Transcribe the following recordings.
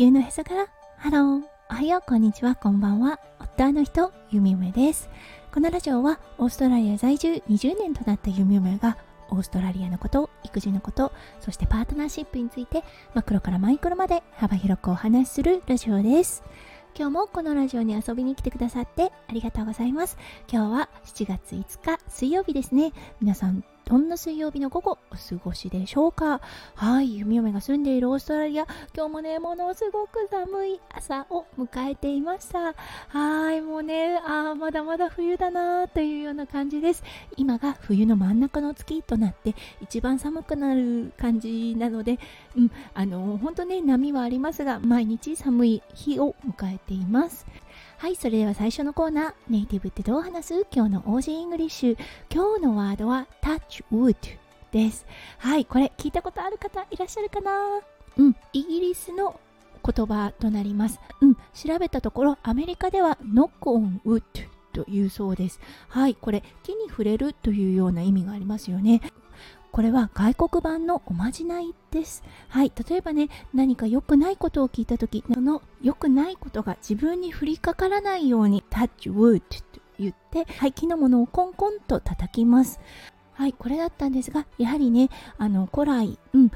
球のへそから。 Hello。おはよう。こんにちは。こんばんは。夫の人ゆみよめです。このラジオはオーストラリア在住20年となったゆみよめがオーストラリアのこと育児のことそしてパートナーシップについてマクロからマイクロまで幅広くお話しするラジオです。今日もこのラジオに遊びに来てくださってありがとうございます。今日は7月5日水曜日ですね。皆さんどんな水曜日の午後お過ごしでしょうか？はい弓嫁が住んでいるオーストラリア。今日もねものすごく寒い朝を迎えていました。はいもうねあまだまだ冬だなというような感じです。今が冬の真ん中の月となって一番寒くなる感じなのでうんあの本当ね波はありますが毎日寒い日を迎えています。はい、それでは最初のコーナー、ネイティブってどう話す？今日の Aussie English。今日のワードは touch wood です。はい、これ聞いたことある方いらっしゃるかな？うん、イギリスの言葉となります。うん、調べたところ、アメリカでは knock on wood というそうです。はい、これ木に触れるというような意味がありますよね。これは外国版のおまじないです。はい。例えばね、何か良くないことを聞いたとき、その良くないことが自分に降りかからないように touch wood と言って、はい、木のものをコンコンと叩きます。はい、これだったんですが、やはりね、あの、古来、うん、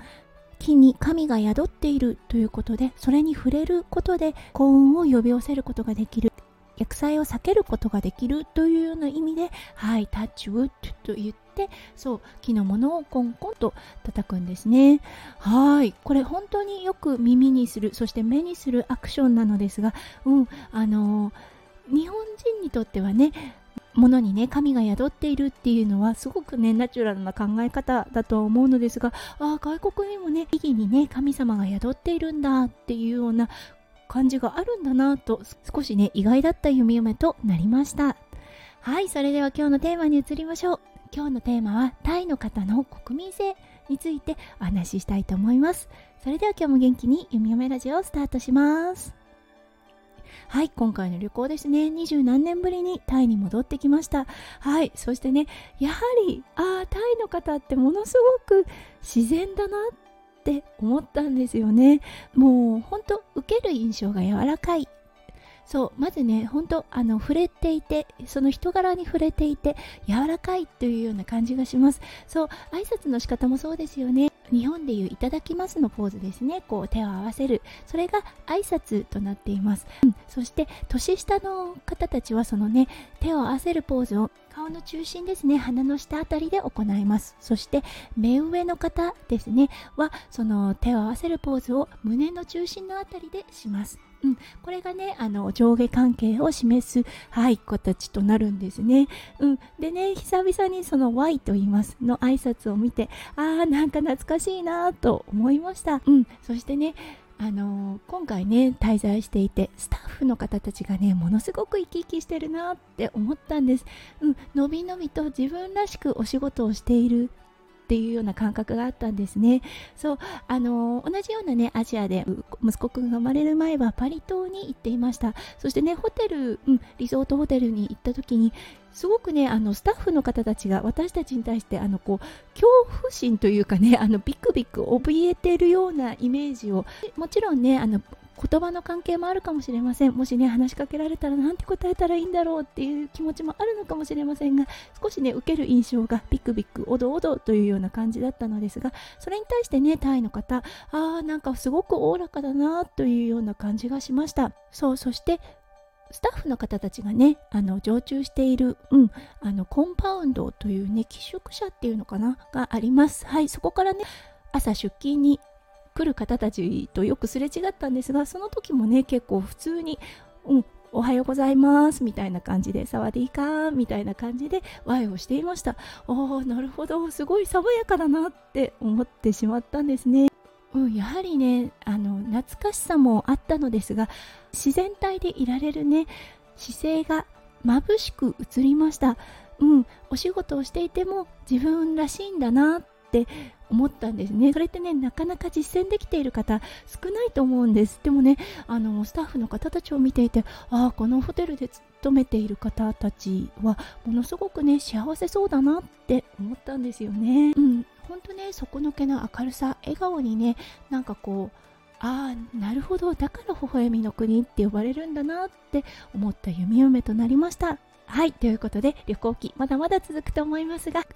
木に神が宿っているということで、それに触れることで幸運を呼び寄せることができる。薬剤を避けることができるというような意味で、はい、タッチウッドと言ってて、そう、木のものをコンコンと叩くんですね。はい、これ本当によく耳にする、そして目にするアクションなのですが、うん、あのー、日本人にとってはね、ものにね神が宿っているっていうのはすごくねナチュラルな考え方だと思うのですがあ外国にもね意義にね神様が宿っているんだっていうような感じがあるんだなと少しね意外だった弓嫁となりました。はいそれでは今日のテーマに移りましょう。今日のテーマはタイの方の国民性についてお話ししたいと思います。それでは今日も元気に弓嫁ラジオをスタートします。はい今回の旅行ですね。二十何年ぶりにタイに戻ってきました。はいそしてねやはりああタイの方ってものすごく自然だなっって思ったんですよね。もうほんと受ける印象が柔らかい。そうまずねほんとあの触れていてその人柄に触れていて柔らかいというような感じがします。そう挨拶の仕方もそうですよね。日本でいういただきますのポーズですね。こう手を合わせる。それが挨拶となっています、うん、そして年下の方たちはそのね手を合わせるポーズを顔の中心ですね。鼻の下あたりで行います。そして目上の方ですね。はその手を合わせるポーズを胸の中心のあたりでします。うん、これがねあの上下関係を示す、はい、形となるんですね。うん、でね久々にその Y と言いますの挨拶を見てあーなんか懐かしいなと思いました。うん、そしてねあのー、今回ね滞在していてスタッフの方たちがねものすごく生き生きしてるなって思ったんです、うん、のびのびと自分らしくお仕事をしているっていうような感覚があったんですね。そう、あのー、同じようなね、アジアで息子くんが生まれる前はパリ島に行っていました。そしてね、ホテル、うん、リゾートホテルに行った時に、すごくね、あの、スタッフの方たちが私たちに対して、あの、こう、恐怖心というかね、あの、ビクビク怯えてるようなイメージを、もちろんね、あの、言葉の関係もあるかもしれません。もしね話しかけられたらなんて答えたらいいんだろうっていう気持ちもあるのかもしれませんが少しね受ける印象がビクビクおどおどというような感じだったのですがそれに対してねタイの方あーなんかすごくおおらかだなというような感じがしました。そうそしてスタッフの方たちがねあの常駐している、うん、あのコンパウンドというね寄宿舎っていうのかながあります。はいそこからね朝出勤に来る方たちとよくすれ違ったんですがその時もね結構普通に、うん、おはようございますみたいな感じで、サワディーカーみたいな感じでワイをしていました。おー、なるほど、すごい爽やかだなって思ってしまったんですね。うん、やはりね、あの、懐かしさもあったのですが、自然体でいられるね、姿勢が眩しく映りました。うん、お仕事をしていても自分らしいんだなっって思ったんですね。それってねなかなか実践できている方少ないと思うんです。でもねあのスタッフの方たちを見ていてああこのホテルで勤めている方たちはものすごくね幸せそうだなって思ったんですよね。うん。本当ね底抜けの明るさ笑顔にねなんかこうああなるほどだから微笑みの国って呼ばれるんだなって思った弓嫁となりました。はいということで旅行記まだまだ続くと思いますが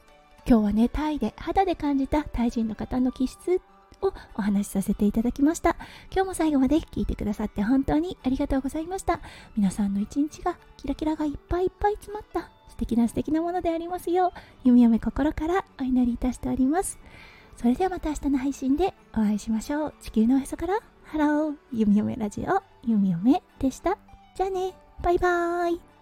今日はねタイで肌で感じたタイ人の方の気質をお話しさせていただきました。今日も最後まで聞いてくださって本当にありがとうございました。皆さんの一日がキラキラがいっぱいいっぱい詰まった素敵な素敵なものでありますよう弓嫁心からお祈りいたしております。それではまた明日の配信でお会いしましょう。地球のおへそからハロー弓嫁ラジオ弓嫁でした。じゃあねバイバーイ。